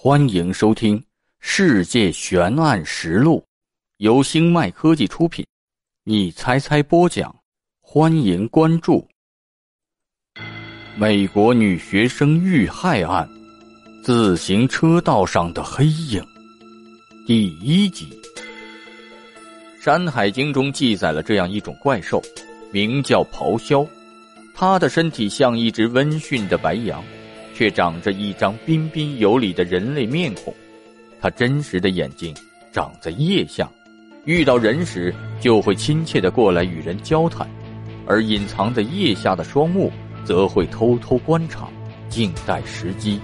欢迎收听《世界悬案实录》，由星脉科技出品。你猜猜播讲，欢迎关注。美国女学生遇害案，自行车道上的黑影，第一集。《山海经》中记载了这样一种怪兽，名叫咆哮，它的身体像一只温驯的白羊。却长着一张彬彬有礼的人类面孔，他真实的眼睛长在腋下，遇到人时就会亲切的过来与人交谈，而隐藏在腋下的双目则会偷偷观察，静待时机。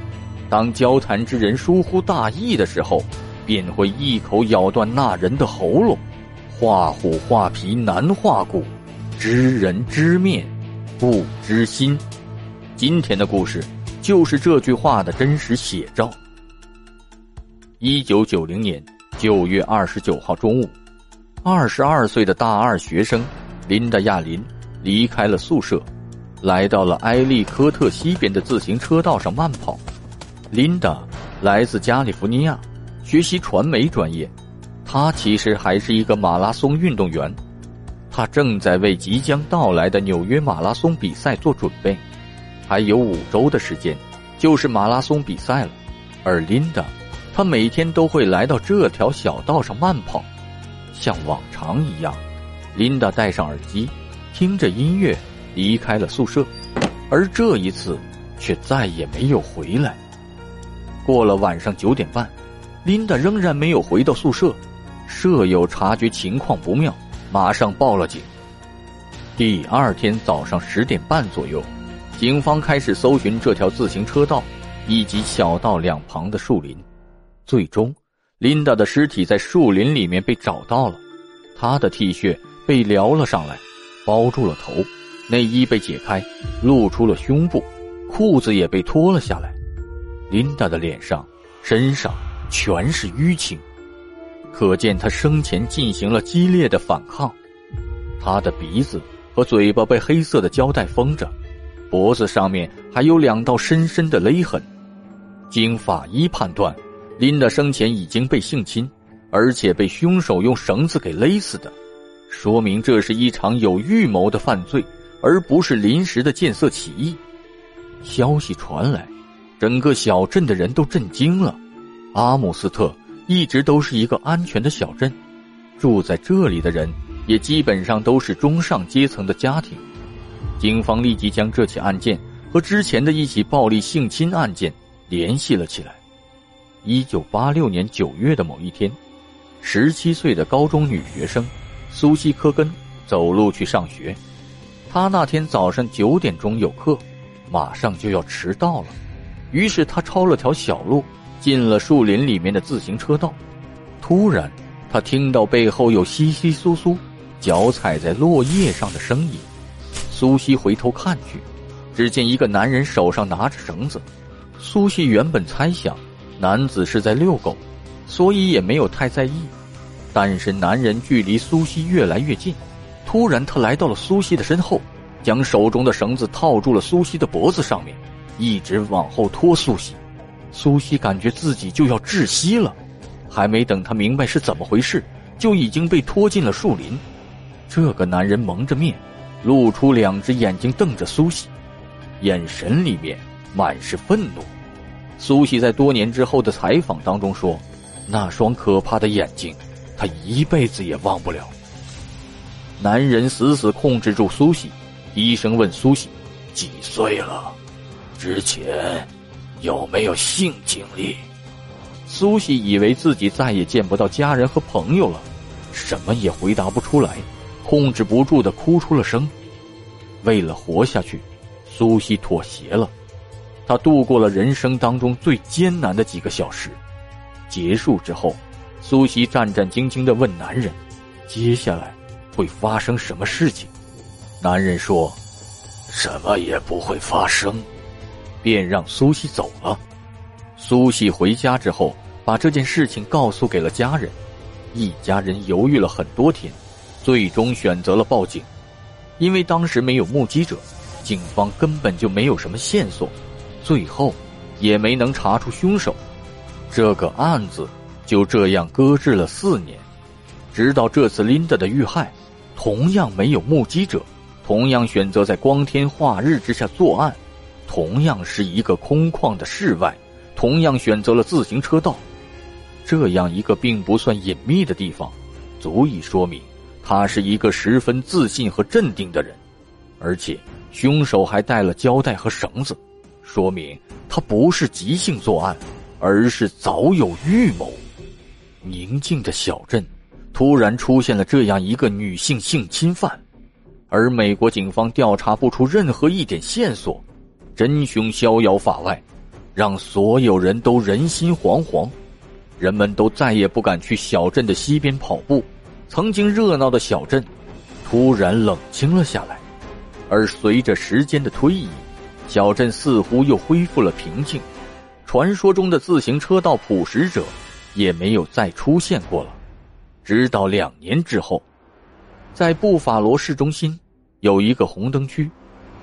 当交谈之人疏忽大意的时候，便会一口咬断那人的喉咙。画虎画皮难画骨，知人知面不知心。今天的故事。就是这句话的真实写照。一九九零年九月二十九号中午，二十二岁的大二学生琳达·亚林离开了宿舍，来到了埃利科特西边的自行车道上慢跑。琳达来自加利福尼亚，学习传媒专业。她其实还是一个马拉松运动员，她正在为即将到来的纽约马拉松比赛做准备。还有五周的时间，就是马拉松比赛了。而琳达，她每天都会来到这条小道上慢跑，像往常一样。琳达戴上耳机，听着音乐离开了宿舍，而这一次却再也没有回来。过了晚上九点半，琳达仍然没有回到宿舍。舍友察觉情况不妙，马上报了警。第二天早上十点半左右。警方开始搜寻这条自行车道，以及小道两旁的树林。最终，琳达的尸体在树林里面被找到了，她的 T 恤被撩了上来，包住了头；内衣被解开，露出了胸部；裤子也被脱了下来。琳达的脸上、身上全是淤青，可见她生前进行了激烈的反抗。她的鼻子和嘴巴被黑色的胶带封着。脖子上面还有两道深深的勒痕，经法医判断，琳达生前已经被性侵，而且被凶手用绳子给勒死的，说明这是一场有预谋的犯罪，而不是临时的见色起意。消息传来，整个小镇的人都震惊了。阿姆斯特一直都是一个安全的小镇，住在这里的人也基本上都是中上阶层的家庭。警方立即将这起案件和之前的一起暴力性侵案件联系了起来。一九八六年九月的某一天，十七岁的高中女学生苏西·科根走路去上学。她那天早上九点钟有课，马上就要迟到了，于是她抄了条小路，进了树林里面的自行车道。突然，她听到背后有窸窸窣窣脚踩在落叶上的声音。苏西回头看去，只见一个男人手上拿着绳子。苏西原本猜想男子是在遛狗，所以也没有太在意。但是男人距离苏西越来越近，突然他来到了苏西的身后，将手中的绳子套住了苏西的脖子上面，一直往后拖苏西。苏西感觉自己就要窒息了，还没等他明白是怎么回事，就已经被拖进了树林。这个男人蒙着面。露出两只眼睛瞪着苏西，眼神里面满是愤怒。苏西在多年之后的采访当中说：“那双可怕的眼睛，他一辈子也忘不了。”男人死死控制住苏西，低声问苏西：“几岁了？之前有没有性经历？”苏西以为自己再也见不到家人和朋友了，什么也回答不出来。控制不住的哭出了声。为了活下去，苏西妥协了。他度过了人生当中最艰难的几个小时。结束之后，苏西战战兢兢的问男人：“接下来会发生什么事情？”男人说：“什么也不会发生。”便让苏西走了。苏西回家之后，把这件事情告诉给了家人。一家人犹豫了很多天。最终选择了报警，因为当时没有目击者，警方根本就没有什么线索，最后也没能查出凶手。这个案子就这样搁置了四年，直到这次琳达的遇害，同样没有目击者，同样选择在光天化日之下作案，同样是一个空旷的室外，同样选择了自行车道，这样一个并不算隐秘的地方，足以说明他是一个十分自信和镇定的人，而且凶手还带了胶带和绳子。说明他不是即兴作案，而是早有预谋。宁静的小镇突然出现了这样一个女性性侵犯，而美国警方调查不出任何一点线索，真凶逍遥法外，让所有人都人心惶惶。人们都再也不敢去小镇的西边跑步，曾经热闹的小镇突然冷清了下来。而随着时间的推移，小镇似乎又恢复了平静，传说中的自行车道捕食者也没有再出现过了。直到两年之后，在布法罗市中心有一个红灯区，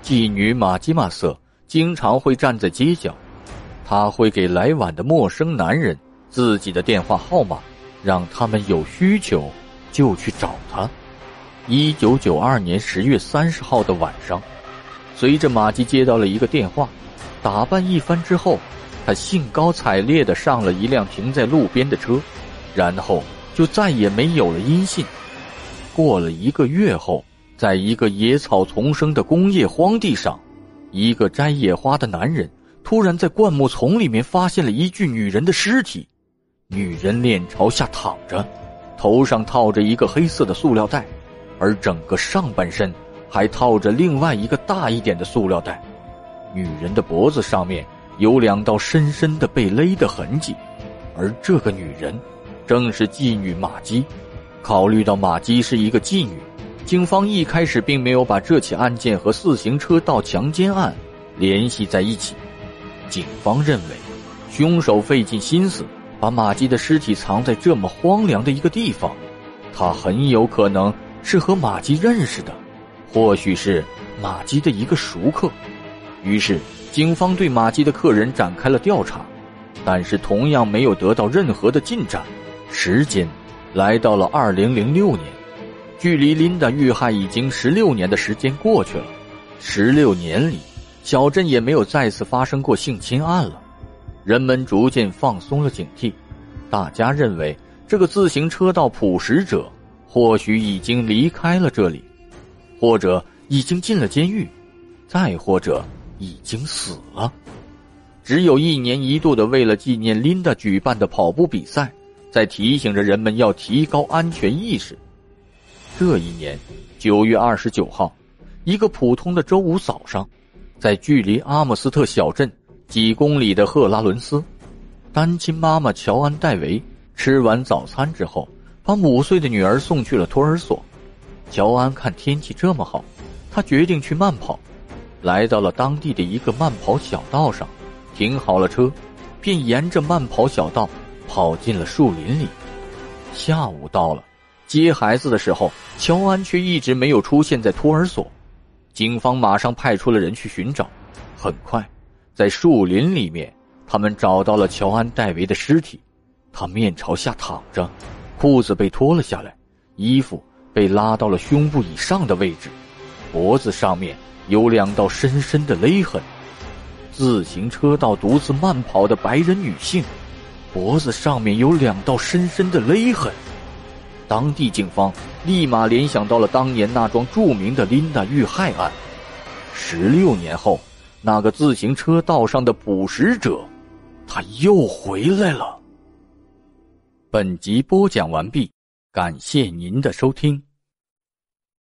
妓女玛基玛瑟经常会站在街角，她会给来晚的陌生男人自己的电话号码，让他们有需求就去找他。一九九二年十月三十号的晚上。随着马吉接到了一个电话，打扮一番之后，他兴高采烈的上了一辆停在路边的车，然后就再也没有了音信。过了一个月后，在一个野草丛生的工业荒地上，一个摘野花的男人突然在灌木丛里面发现了一具女人的尸体，女人脸朝下躺着，头上套着一个黑色的塑料袋，而整个上半身。还套着另外一个大一点的塑料袋，女人的脖子上面有两道深深的被勒的痕迹，而这个女人正是妓女玛姬。考虑到玛姬是一个妓女，警方一开始并没有把这起案件和自行车道强奸案联系在一起。警方认为，凶手费尽心思把玛姬的尸体藏在这么荒凉的一个地方，他很有可能是和玛姬认识的。或许是马基的一个熟客，于是警方对马基的客人展开了调查，但是同样没有得到任何的进展。时间来到了二零零六年，距离琳达遇害已经十六年的时间过去了。十六年里，小镇也没有再次发生过性侵案了，人们逐渐放松了警惕，大家认为这个自行车道捕食者或许已经离开了这里。或者已经进了监狱，再或者已经死了。只有一年一度的为了纪念琳达举办的跑步比赛，在提醒着人们要提高安全意识。这一年九月二十九号，一个普通的周五早上，在距离阿姆斯特小镇几公里的赫拉伦斯，单亲妈妈乔安·戴维吃完早餐之后，把五岁的女儿送去了托儿所。乔安看天气这么好，他决定去慢跑，来到了当地的一个慢跑小道上，停好了车，便沿着慢跑小道跑进了树林里。下午到了，接孩子的时候，乔安却一直没有出现在托儿所。警方马上派出了人去寻找，很快，在树林里面，他们找到了乔安·戴维的尸体，他面朝下躺着，裤子被脱了下来，衣服。被拉到了胸部以上的位置，脖子上面有两道深深的勒痕。自行车道独自慢跑的白人女性，脖子上面有两道深深的勒痕。当地警方立马联想到了当年那桩著名的琳达遇害案。十六年后，那个自行车道上的捕食者，他又回来了。本集播讲完毕。感谢您的收听。